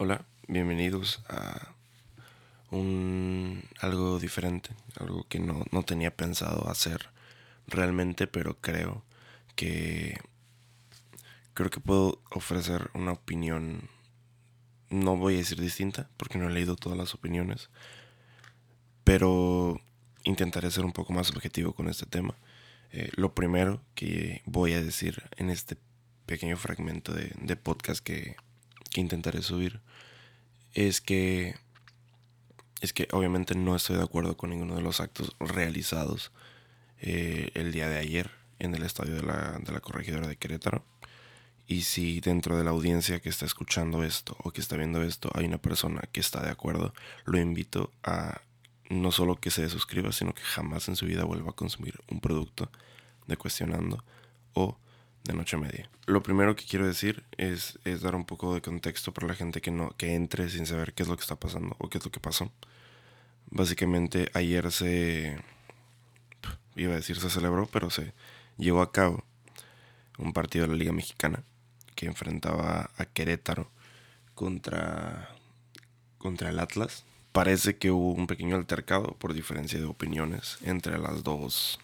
Hola, bienvenidos a un algo diferente, algo que no, no tenía pensado hacer realmente, pero creo que creo que puedo ofrecer una opinión no voy a decir distinta porque no he leído todas las opiniones, pero intentaré ser un poco más objetivo con este tema. Eh, lo primero que voy a decir en este pequeño fragmento de, de podcast que, intentaré subir es que es que obviamente no estoy de acuerdo con ninguno de los actos realizados eh, el día de ayer en el estadio de la, de la corregidora de Querétaro. Y si dentro de la audiencia que está escuchando esto o que está viendo esto hay una persona que está de acuerdo, lo invito a no solo que se suscriba, sino que jamás en su vida vuelva a consumir un producto de cuestionando o de noche media. Lo primero que quiero decir es, es, dar un poco de contexto para la gente que no que entre sin saber qué es lo que está pasando o qué es lo que pasó. Básicamente ayer se iba a decir se celebró, pero se llevó a cabo un partido de la Liga Mexicana que enfrentaba a Querétaro contra contra el Atlas. Parece que hubo un pequeño altercado por diferencia de opiniones entre las dos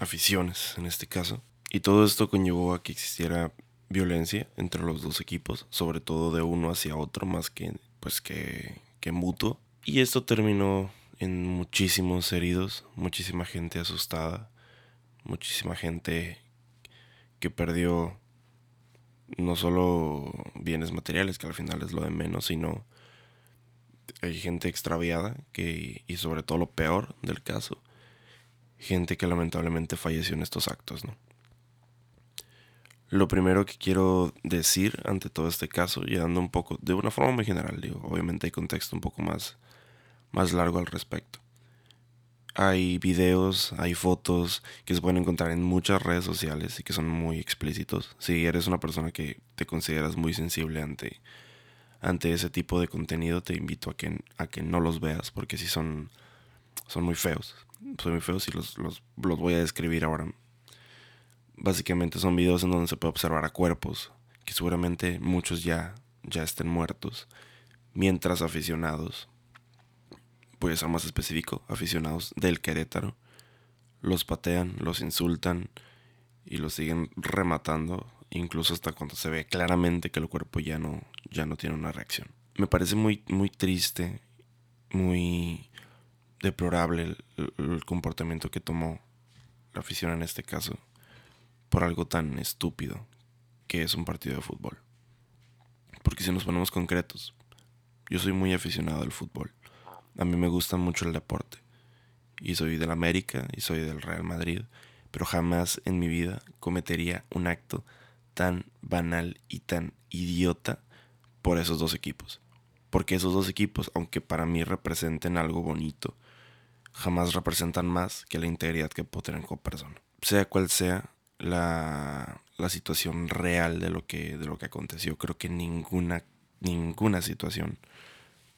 aficiones en este caso. Y todo esto conllevó a que existiera violencia entre los dos equipos, sobre todo de uno hacia otro, más que pues que, que mutuo. Y esto terminó en muchísimos heridos, muchísima gente asustada, muchísima gente que perdió no solo bienes materiales, que al final es lo de menos, sino hay gente extraviada que, y sobre todo lo peor del caso, gente que lamentablemente falleció en estos actos, ¿no? Lo primero que quiero decir ante todo este caso, llegando un poco, de una forma muy general, digo, obviamente hay contexto un poco más, más largo al respecto. Hay videos, hay fotos que se pueden encontrar en muchas redes sociales y que son muy explícitos. Si eres una persona que te consideras muy sensible ante, ante ese tipo de contenido, te invito a que, a que no los veas porque si son, son muy feos. Son muy feos y los, los, los voy a describir ahora Básicamente son videos en donde se puede observar a cuerpos, que seguramente muchos ya, ya estén muertos, mientras aficionados, voy a ser más específico, aficionados del Querétaro, los patean, los insultan y los siguen rematando, incluso hasta cuando se ve claramente que el cuerpo ya no, ya no tiene una reacción. Me parece muy, muy triste, muy deplorable el, el comportamiento que tomó la afición en este caso por algo tan estúpido que es un partido de fútbol. Porque si nos ponemos concretos, yo soy muy aficionado al fútbol. A mí me gusta mucho el deporte. Y soy del América y soy del Real Madrid. Pero jamás en mi vida cometería un acto tan banal y tan idiota por esos dos equipos. Porque esos dos equipos, aunque para mí representen algo bonito, jamás representan más que la integridad que puedo tener como persona. Sea cual sea la, la situación real de lo que, de lo que aconteció. Creo que ninguna, ninguna situación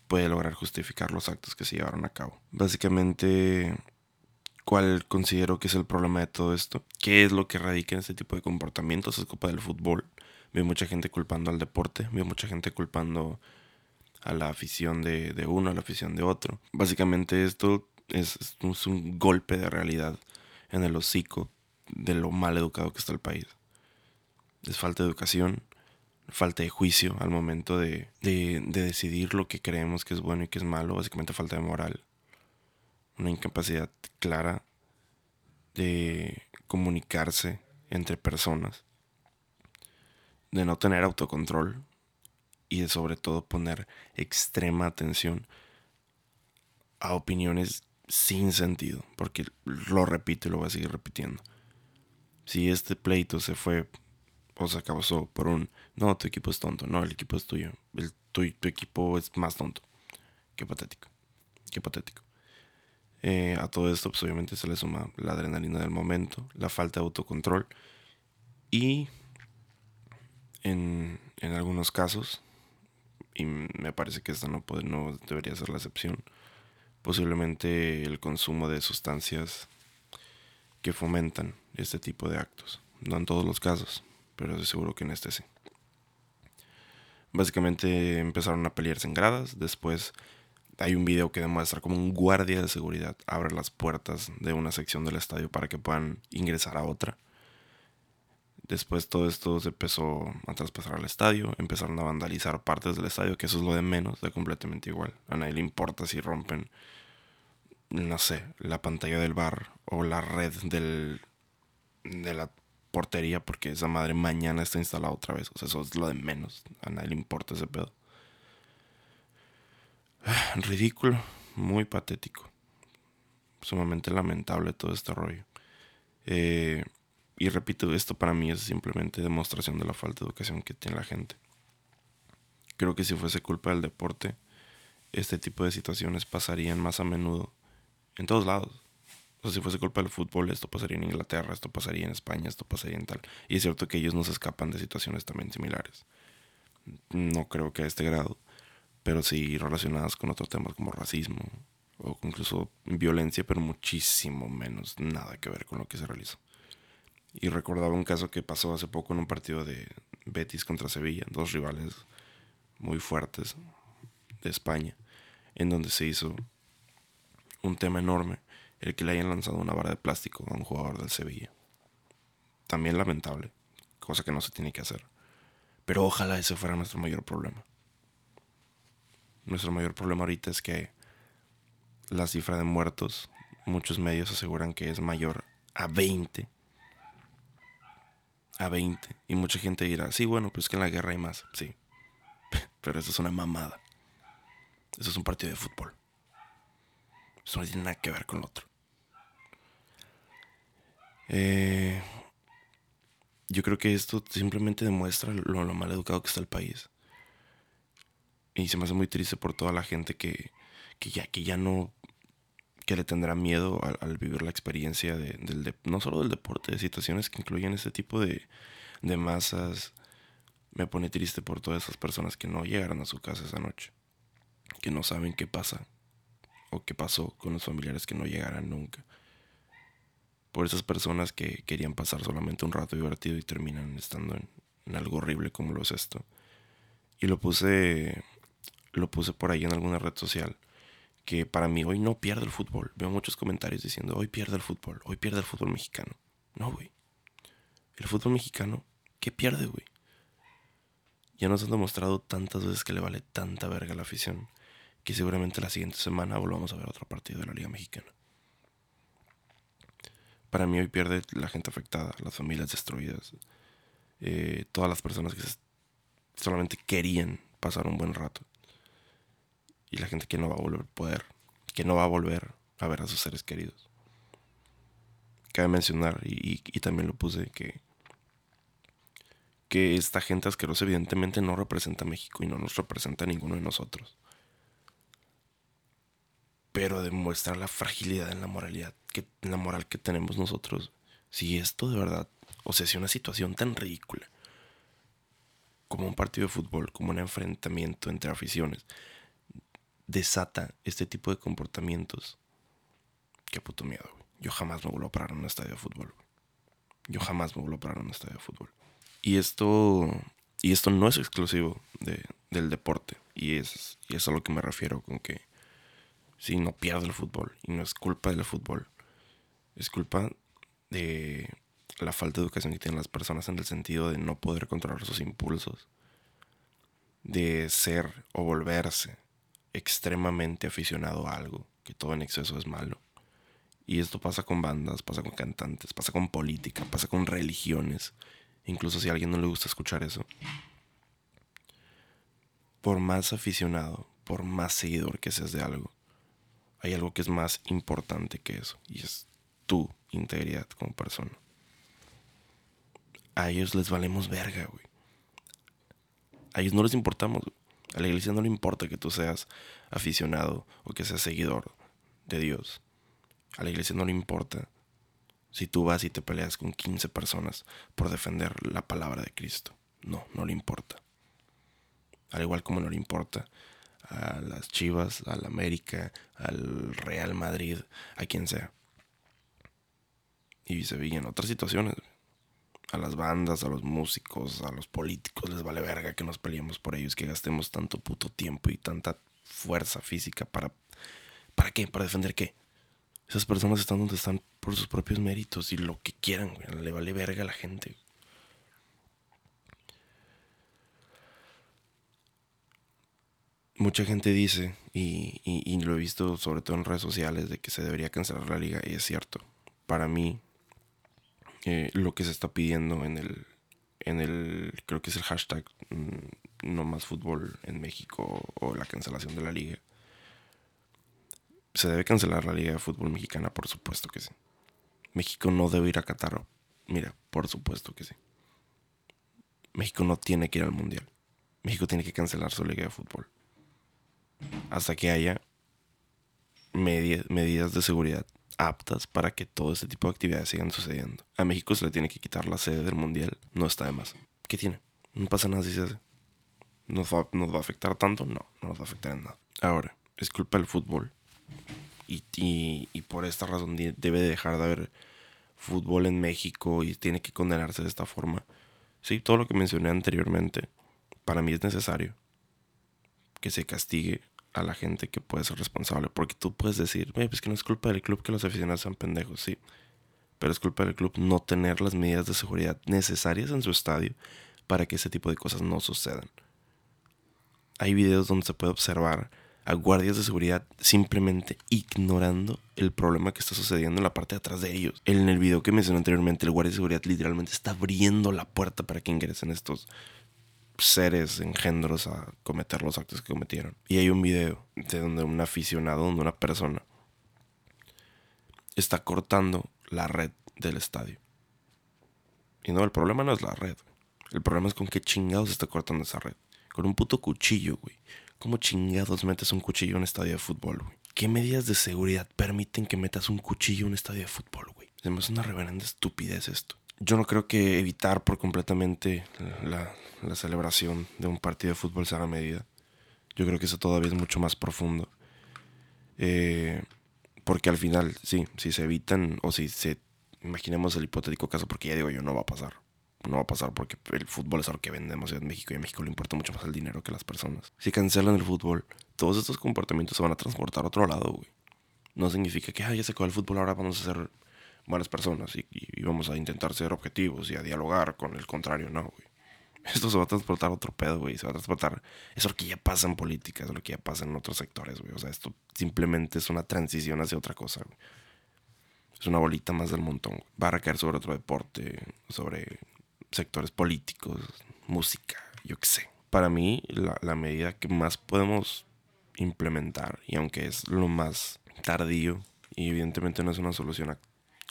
puede lograr justificar los actos que se llevaron a cabo. Básicamente, ¿cuál considero que es el problema de todo esto? ¿Qué es lo que radica en este tipo de comportamientos? Es culpa del fútbol. Veo mucha gente culpando al deporte, veo mucha gente culpando a la afición de, de uno, a la afición de otro. Básicamente esto es, es un golpe de realidad en el hocico de lo mal educado que está el país. Es falta de educación, falta de juicio al momento de, de, decidir lo que creemos que es bueno y que es malo, básicamente falta de moral. Una incapacidad clara de comunicarse entre personas, de no tener autocontrol y de sobre todo poner extrema atención a opiniones sin sentido, porque lo repito y lo voy a seguir repitiendo si este pleito se fue o se acabó por un, no, tu equipo es tonto, no, el equipo es tuyo, el, tu, equipo es más tonto. Qué patético, qué patético. Eh, a todo esto, pues obviamente se le suma la adrenalina del momento, la falta de autocontrol y en, en algunos casos, y me parece que esta no, puede, no debería ser la excepción, posiblemente el consumo de sustancias que fomentan este tipo de actos. No en todos los casos, pero seguro que en este sí. Básicamente empezaron a pelearse en gradas. Después hay un video que demuestra cómo un guardia de seguridad abre las puertas de una sección del estadio para que puedan ingresar a otra. Después todo esto se empezó a traspasar al estadio, empezaron a vandalizar partes del estadio, que eso es lo de menos, de completamente igual. A nadie le importa si rompen, no sé, la pantalla del bar o la red del, de la portería, porque esa madre mañana está instalada otra vez. O sea, eso es lo de menos. A nadie le importa ese pedo. Ridículo, muy patético. Sumamente lamentable todo este rollo. Eh, y repito, esto para mí es simplemente demostración de la falta de educación que tiene la gente. Creo que si fuese culpa del deporte, este tipo de situaciones pasarían más a menudo en todos lados. O sea, si fuese culpa del fútbol, esto pasaría en Inglaterra, esto pasaría en España, esto pasaría en tal. Y es cierto que ellos no se escapan de situaciones también similares. No creo que a este grado, pero sí relacionadas con otros temas como racismo o incluso violencia, pero muchísimo menos nada que ver con lo que se realizó. Y recordaba un caso que pasó hace poco en un partido de Betis contra Sevilla, dos rivales muy fuertes de España, en donde se hizo un tema enorme el que le hayan lanzado una vara de plástico a un jugador del Sevilla. También lamentable, cosa que no se tiene que hacer. Pero ojalá ese fuera nuestro mayor problema. Nuestro mayor problema ahorita es que la cifra de muertos, muchos medios aseguran que es mayor a 20 a 20. Y mucha gente dirá, sí, bueno, pues que en la guerra hay más. Sí. Pero eso es una mamada. Eso es un partido de fútbol. Eso no tiene nada que ver con lo otro. Eh, yo creo que esto simplemente demuestra lo, mal educado que está el país. Y se me hace muy triste por toda la gente que, que, ya, que ya no que le tendrá miedo al, vivir la experiencia de, del no solo del deporte, de situaciones que incluyen ese tipo de, de masas. Me pone triste por todas esas personas que no llegaron a su casa esa noche, que no saben qué pasa o qué pasó con los familiares que no llegarán nunca. Por esas personas que querían pasar solamente un rato divertido y terminan estando en, en algo horrible como lo es esto. Y lo puse, lo puse por ahí en alguna red social que para mí hoy no pierde el fútbol. Veo muchos comentarios diciendo, hoy pierde el fútbol, hoy pierde el fútbol mexicano. No, güey. El fútbol mexicano, ¿qué pierde, güey? Ya nos han demostrado tantas veces que le vale tanta verga la afición, que seguramente la siguiente semana volvamos a ver otro partido de la Liga Mexicana. Para mí hoy pierde la gente afectada, las familias destruidas, eh, todas las personas que solamente querían pasar un buen rato y la gente que no va a volver a poder, que no va a volver a ver a sus seres queridos. Cabe mencionar, y, también lo puse, que, que esta gente asquerosa evidentemente no representa a México y no nos representa a ninguno de nosotros. Pero demuestra la fragilidad en la moralidad, que, en la moral que tenemos nosotros. Si esto de verdad, o sea, si una situación tan ridícula como un partido de fútbol, como un enfrentamiento entre aficiones, desata este tipo de comportamientos, qué puto miedo, Yo jamás me vuelvo a parar en un estadio de fútbol, Yo jamás me vuelvo a parar en un estadio de fútbol. Y esto, y esto no es exclusivo de, del deporte. Y es, y es a lo que me refiero con que si no pierde el fútbol y no es culpa del fútbol, es culpa de la falta de educación que tienen las personas en el sentido de no poder controlar sus impulsos, de ser o volverse extremadamente aficionado a algo, que todo en exceso es malo. Y esto pasa con bandas, pasa con cantantes, pasa con política, pasa con religiones. Incluso si a alguien no le gusta escuchar eso. Por más aficionado, por más seguidor que seas de algo, hay algo que es más importante que eso. Y es tu integridad como persona. A ellos les valemos verga, güey. A ellos no les importamos. A la iglesia no le importa que tú seas aficionado o que seas seguidor de Dios. A la iglesia no le importa si tú vas y te peleas con 15 personas por defender la palabra de Cristo. No, no le importa. Al igual como no le importa a las Chivas, al América, al Real Madrid, a quien sea. Y Sevilla en otras situaciones. A las bandas, a los músicos, a los políticos les vale verga que nos peleemos por ellos, que gastemos tanto puto tiempo y tanta fuerza física para... ¿Para qué? ¿Para defender qué? Esas personas están donde están por sus propios méritos y lo que quieran, güey. Le vale verga a la gente. Mucha gente dice, y, lo he visto sobre todo en redes sociales, de que se debería cancelar la liga, y es cierto. Para mí, eh, lo que se está pidiendo en el, en el, creo que es el hashtag mm, no más fútbol en México o la cancelación de la liga, ¿Se debe cancelar la Liga de Fútbol Mexicana? Por supuesto que sí. México no debe ir a Qatar. Mira, por supuesto que sí. México no tiene que ir al Mundial. México tiene que cancelar su Liga de Fútbol. Hasta que haya medidas de seguridad aptas para que todo este tipo de actividades sigan sucediendo. A México se le tiene que quitar la sede del Mundial. No está de más. ¿Qué tiene? No pasa nada si se hace. ¿Nos va, ¿Nos va a afectar tanto? No, no nos va a afectar en nada. Ahora, es culpa del fútbol y, y, por esta razón debe dejar de haber fútbol en México y tiene que condenarse de esta forma. Sí, todo lo que mencioné anteriormente, para mí es necesario que se castigue a la gente que puede ser responsable. Porque tú puedes decir, pues que no es culpa del club que los aficionados sean pendejos, sí. Pero es culpa del club no tener las medidas de seguridad necesarias en su estadio para que ese tipo de cosas no sucedan. Hay videos donde se puede observar a guardias de seguridad simplemente ignorando el problema que está sucediendo en la parte de atrás de ellos. En el video que mencioné anteriormente, el guardia de seguridad literalmente está abriendo la puerta para que ingresen estos seres engendros a cometer los actos que cometieron. Y hay un video de donde un aficionado, donde una persona está cortando la red del estadio. Y no, el problema no es la red. El problema es con qué chingados está cortando esa red. Con un puto cuchillo, güey. ¿Cómo chingados metes un cuchillo en un estadio de fútbol, güey? ¿Qué medidas de seguridad permiten que metas un cuchillo en un estadio de fútbol, güey? Se una reverenda estupidez esto. Yo no creo que evitar por completamente la, celebración de un partido de fútbol sea la medida. Yo creo que eso todavía es mucho más profundo. Eh, porque al final, sí, si se evitan o si se... Imaginemos el hipotético caso, porque ya digo yo, no va a pasar no va a pasar porque el fútbol es algo que vendemos en México y a México le importa mucho más el dinero que las personas. Si cancelan el fútbol, todos estos comportamientos se van a transportar a otro lado, güey. No significa que, ya se acabó el fútbol, ahora vamos a ser buenas personas y, vamos a intentar ser objetivos y a dialogar con el contrario, no, güey. Esto se va a transportar a otro pedo, güey. Se va a transportar. es lo que ya pasa en política, es lo que ya pasa en otros sectores, güey. O sea, esto simplemente es una transición hacia otra cosa, güey. Es una bolita más del montón. Va a recaer sobre otro deporte, sobre sectores políticos, música, yo qué sé. Para mí, la, medida que más podemos implementar, y aunque es lo más tardío, y evidentemente no es una solución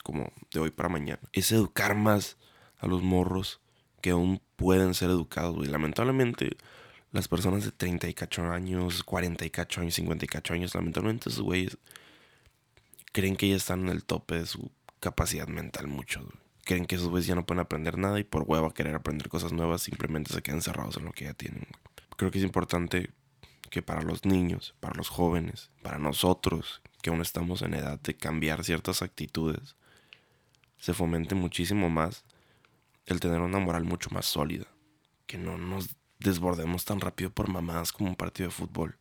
como de hoy para mañana, es educar más a los morros que aún pueden ser educados. Y lamentablemente, las personas de 30 y cacho años, 40 y cacho años, 50 y cacho años, lamentablemente esos güeyes creen que ya están en el tope de su capacidad mental mucho creen que esos güeyes ya no pueden aprender nada y por hueva querer aprender cosas nuevas simplemente se quedan cerrados en lo que ya tienen. Creo que es importante que para los niños, para los jóvenes, para nosotros, que aún estamos en edad de cambiar ciertas actitudes, se fomente muchísimo más el tener una moral mucho más sólida. Que no nos desbordemos tan rápido por mamadas como un partido de fútbol.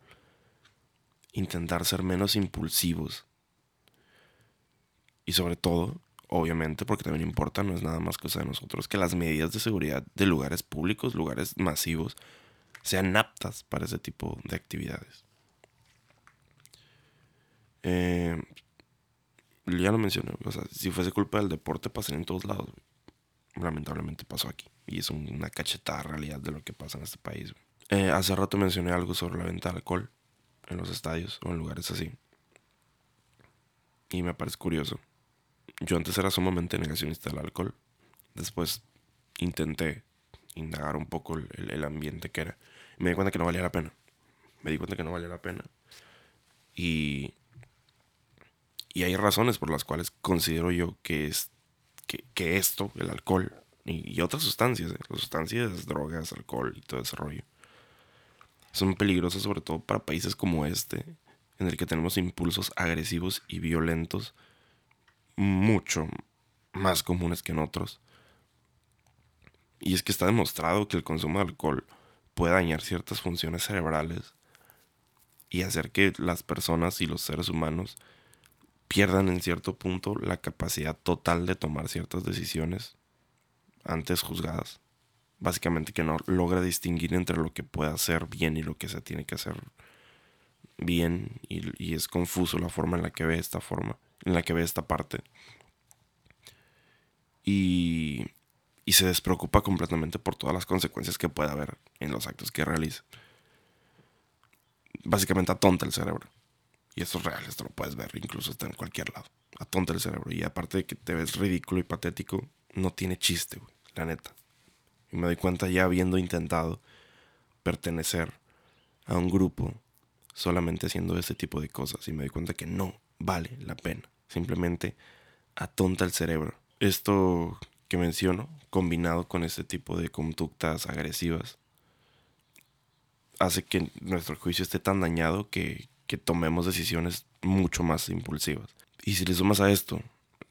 Intentar ser menos impulsivos. Y sobre todo, obviamente, porque también importa, no es nada más cosa de nosotros, que las medidas de seguridad de lugares públicos, lugares masivos, sean aptas para ese tipo de actividades. Eh, ya lo mencioné, o sea, si fuese culpa del deporte, pasaría en todos lados. Lamentablemente pasó aquí. Y es una cachetada realidad de lo que pasa en este país. Eh, hace rato mencioné algo sobre la venta de alcohol en los estadios o en lugares así. Y me parece curioso yo antes era sumamente negacionista del alcohol. Después intenté indagar un poco el, ambiente que era. me di cuenta que no valía la pena. Me di cuenta que no valía la pena. Y, y hay razones por las cuales considero yo que, es, que, esto, el alcohol y, otras sustancias, eh, sustancias, drogas, alcohol y todo ese rollo, son peligrosas sobre todo para países como este, en el que tenemos impulsos agresivos y violentos mucho más comunes que en otros. Y es que está demostrado que el consumo de alcohol puede dañar ciertas funciones cerebrales y hacer que las personas y los seres humanos pierdan en cierto punto la capacidad total de tomar ciertas decisiones antes juzgadas. Básicamente que no logra distinguir entre lo que puede hacer bien y lo que se tiene que hacer bien y, es confuso la forma en la que ve esta forma, en la que ve esta parte. Y, y se despreocupa completamente por todas las consecuencias que puede haber en los actos que realiza. Básicamente atonta el cerebro. Y eso es real, esto lo puedes ver, incluso está en cualquier lado. Atonta el cerebro. Y aparte de que te ves ridículo y patético, no tiene chiste, güey, la neta. Y me doy cuenta ya habiendo intentado pertenecer a un grupo solamente haciendo ese tipo de cosas. Y me doy cuenta que no vale la pena. Simplemente atonta el cerebro. Esto que menciono, combinado con este tipo de conductas agresivas, hace que nuestro juicio esté tan dañado que, que tomemos decisiones mucho más impulsivas. Y si le sumas a esto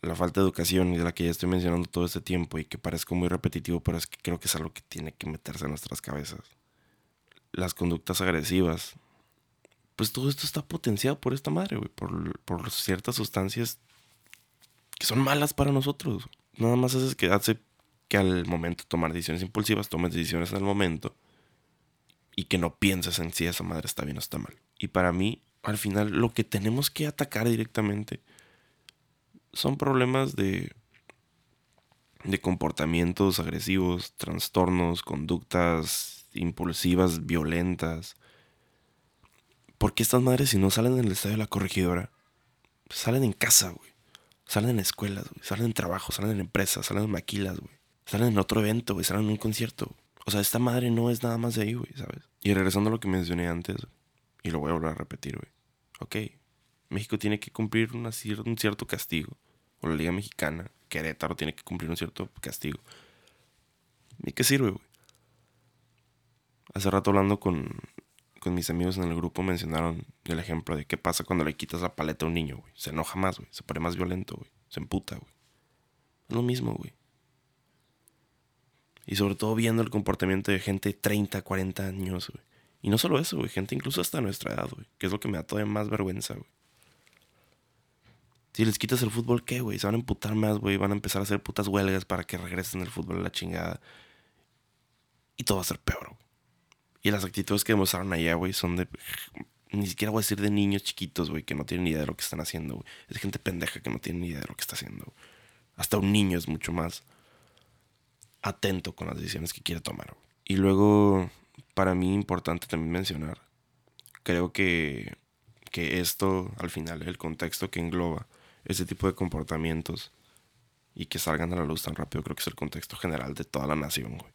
la falta de educación y de la que ya estoy mencionando todo este tiempo y que parezco muy repetitivo, pero es que creo que es algo que tiene que meterse en nuestras cabezas. Las conductas agresivas. Pues todo esto está potenciado por esta madre, güey, por, por ciertas sustancias que son malas para nosotros. Nada más hace que hace que al momento tomar decisiones impulsivas tomes decisiones el momento y que no pienses en si esa madre está bien o está mal. Y para mí, al final, lo que tenemos que atacar directamente son problemas de, de comportamientos agresivos, trastornos, conductas impulsivas, violentas. Porque estas madres, si no salen del estadio de la corregidora, salen en casa, güey. Salen en escuelas, güey. Salen en trabajo, salen en empresas, salen en maquilas, güey. Salen en otro evento, güey. Salen en un concierto. O sea, esta madre no es nada más de ahí, güey, ¿sabes? Y regresando a lo que mencioné antes, y lo voy a volver a repetir, güey. Ok, México tiene que cumplir un cierto castigo. O la Liga Mexicana, Querétaro tiene que cumplir un cierto castigo. ¿Y qué sirve, güey? Hace rato hablando con, con mis amigos en el grupo mencionaron el ejemplo de qué pasa cuando le quitas la paleta a un niño, güey. Se enoja más, güey. Se pone más violento, güey. Se emputa, güey. Lo mismo, güey. Y sobre todo viendo el comportamiento de gente de 30, 40 años, güey. Y no solo eso, güey. Gente incluso hasta nuestra edad, güey. Que es lo que me da todavía más vergüenza, güey. Si les quitas el fútbol, ¿qué, güey? Se van a emputar más, güey. Van a empezar a hacer putas huelgas para que regresen el fútbol a la chingada. Y todo va a ser peor, güey. Y las actitudes que demostraron allá, güey, son de. Ni siquiera voy a decir de niños chiquitos, güey, que no tienen ni idea de lo que están haciendo, güey. Es gente pendeja que no tiene ni idea de lo que está haciendo. Güey. Hasta un niño es mucho más atento con las decisiones que quiere tomar. Güey. Y luego para mí importante también mencionar. Creo que, que esto, al final, el contexto que engloba ese tipo de comportamientos y que salgan a la luz tan rápido, creo que es el contexto general de toda la nación, güey.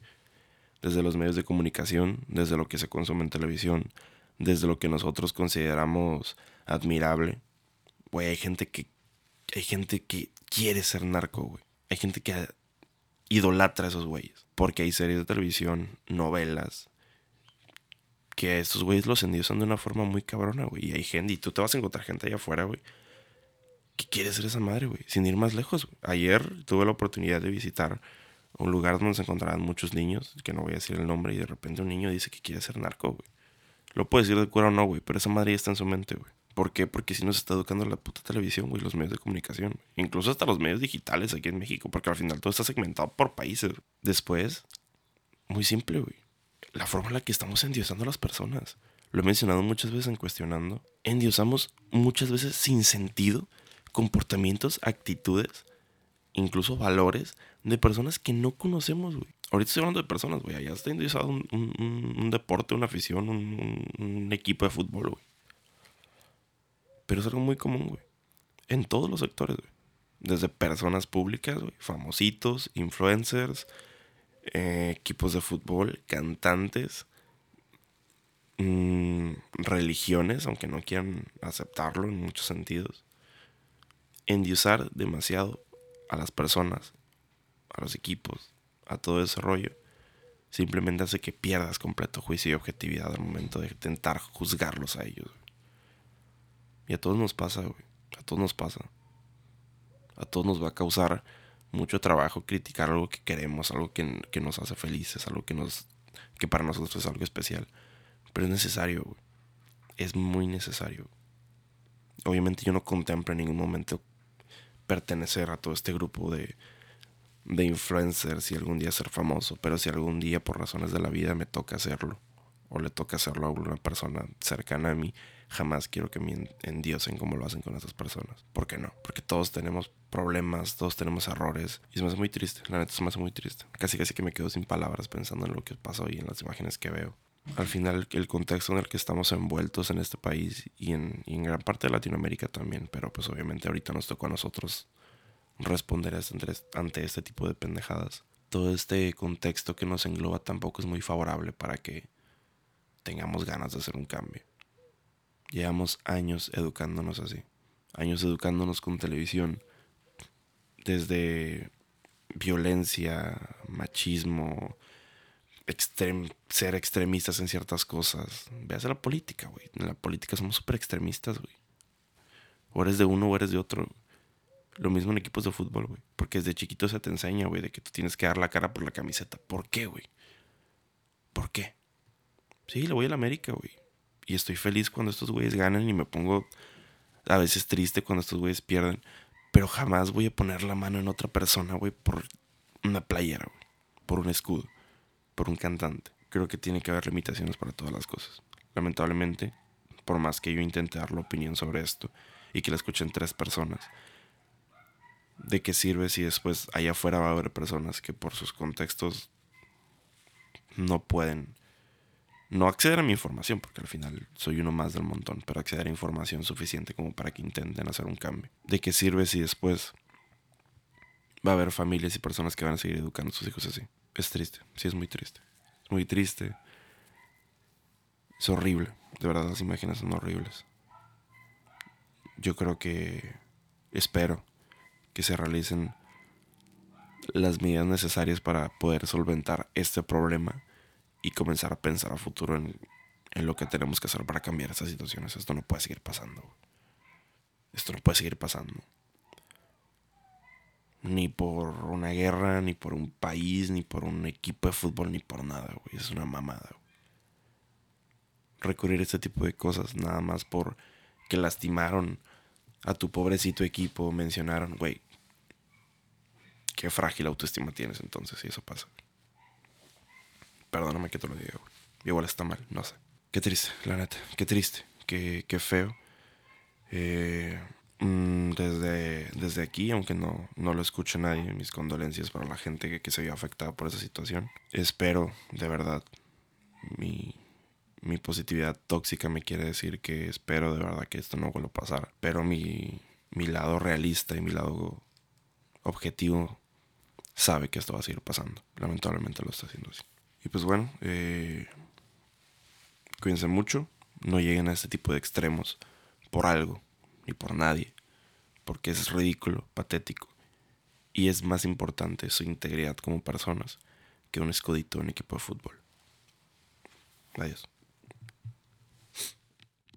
Desde los medios de comunicación, desde lo que se consume en televisión, desde lo que nosotros consideramos admirable. Güey, hay gente que hay gente que quiere ser narco, güey. Hay gente que idolatra a esos güeyes. Porque hay series de televisión, novelas, que estos güeyes los endiosan de una forma muy cabrona, güey. Y hay gente, y tú te vas a encontrar gente allá afuera, güey, que quiere ser esa madre, güey, sin ir más lejos. Ayer tuve la oportunidad de visitar un lugar donde se encontraban muchos niños, que no voy a decir el nombre, y de repente un niño dice que quiere ser narco, güey. Lo puede decir de cura o no, güey, pero esa madre ya está en su mente, güey. ¿Por qué? Porque si nos está educando la puta televisión, güey, los medios de comunicación. Incluso hasta los medios digitales aquí en México, porque al final todo está segmentado por países. Después, muy simple, güey la forma en la que estamos endiosando a las personas. Lo he mencionado muchas veces en cuestionando. Endiosamos muchas veces sin sentido comportamientos, actitudes, incluso valores de personas que no conocemos, güey. Ahorita estoy hablando de personas, güey. Allá está endiosado un, deporte, una afición, un, equipo de fútbol, güey. Pero es algo muy común, güey. En todos los sectores, güey. Desde personas públicas, güey. Famositos, influencers, eh, equipos de fútbol, cantantes, mm, religiones, aunque no quieran aceptarlo en muchos sentidos. Endiosar demasiado a las personas, a los equipos, a todo ese rollo, simplemente hace que pierdas completo juicio y objetividad al momento de intentar juzgarlos a ellos. Y a todos nos pasa, güey. A todos nos pasa. A todos nos va a causar mucho trabajo criticar algo que queremos, algo que, que nos hace felices, algo que nos que para nosotros es algo especial. Pero es necesario. Es muy necesario. Obviamente yo no contemplo en ningún momento pertenecer a todo este grupo de, de influencers y algún día ser famoso. Pero si algún día por razones de la vida me toca hacerlo, o le toca hacerlo a una persona cercana a mí, jamás quiero que me endiosen como lo hacen con esas personas. ¿Por qué no? Porque todos tenemos problemas, todos tenemos errores. Y se me hace muy triste, la neta se me hace muy triste. Casi casi que me quedo sin palabras pensando en lo que pasa hoy, en las imágenes que veo. Al final, el contexto en el que estamos envueltos en este país y en, y en gran parte de Latinoamérica también, pero pues obviamente ahorita nos tocó a nosotros responder ante este tipo de pendejadas. Todo este contexto que nos engloba tampoco es muy favorable para que tengamos ganas de hacer un cambio. Llevamos años educándonos así, años educándonos con televisión, desde violencia, machismo, ser extremistas en ciertas cosas. Veas la política, güey. En la política somos súper extremistas, güey. O eres de uno o eres de otro. Lo mismo en equipos de fútbol, güey. Porque desde chiquito se te enseña, güey, de que tú tienes que dar la cara por la camiseta. ¿Por qué, güey? ¿Por qué? Sí, le voy a la América, güey. Y estoy feliz cuando estos güeyes ganan y me pongo a veces triste cuando estos güeyes pierden. Pero jamás voy a poner la mano en otra persona, güey, por una playera, güey. Por un escudo. Por un cantante. Creo que tiene que haber limitaciones para todas las cosas. Lamentablemente, por más que yo intente dar la opinión sobre esto y que la escuchen tres personas, ¿de qué sirve si después allá afuera va a haber personas que por sus contextos no pueden no acceder a mi información, porque al final soy uno más del montón, pero acceder a información suficiente como para que intenten hacer un cambio. ¿De qué sirve si después va a haber familias y personas que van a seguir educando a sus hijos así? Es triste, sí es muy triste. Es muy triste. Es horrible, de verdad las imágenes son horribles. Yo creo que espero que se realicen las medidas necesarias para poder solventar este problema y comenzar a pensar a futuro en, lo que tenemos que hacer para cambiar estas situaciones. Esto no puede seguir pasando. Esto no puede seguir pasando. Ni por una guerra, ni por un país, ni por un equipo de fútbol, ni por nada, güey. Es una mamada. Recurrir a este tipo de cosas nada más por que lastimaron a tu pobrecito equipo, mencionaron, güey. Qué frágil autoestima tienes entonces si eso pasa. Perdóname que te lo diga, Igual está mal, no sé. Qué triste, la neta. Qué triste. Qué, qué feo. Eh, mm, desde, desde aquí, aunque no, no lo escuche nadie, mis condolencias para la gente que, se vio afectada por esa situación. Espero, de verdad, mi, mi positividad tóxica me quiere decir que espero de verdad que esto no vuelva a pasar. Pero mi, mi lado realista y mi lado objetivo sabe que esto va a seguir pasando. Lamentablemente lo está haciendo así. Y pues bueno, eh, cuídense mucho, no lleguen a este tipo de extremos por algo, ni por nadie, porque es ridículo, patético, y es más importante su integridad como personas que un escudito en equipo de fútbol. Adiós.